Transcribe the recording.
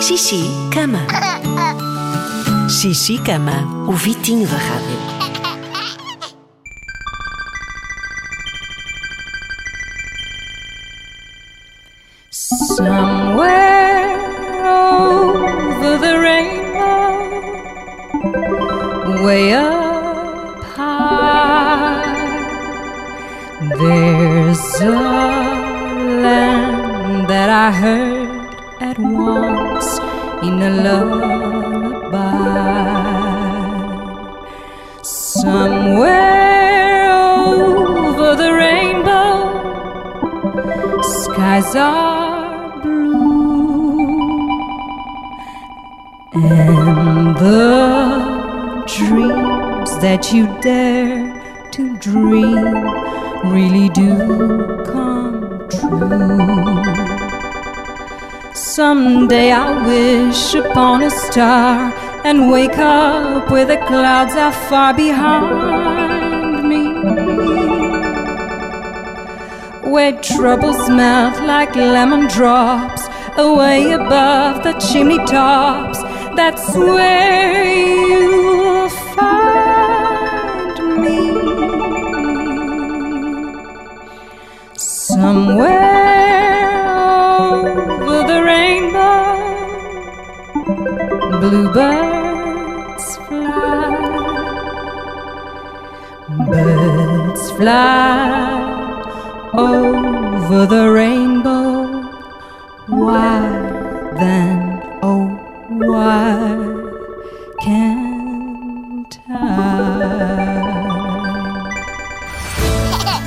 Xixi, cama. Xixi, cama. O Vitinho da Rádio. Somewhere over the rainbow, way up high, there's a land that I heard at once in a lullaby. Somewhere over the rainbow, skies are blue, and the dreams that you dare to dream really do come true. Someday I'll wish upon a star and wake up where the clouds are far behind me. Where troubles melt like lemon drops away above the chimney tops. That's where you'll find me. Somewhere bluebirds fly. Birds fly over the rainbow. Why then, oh, why can't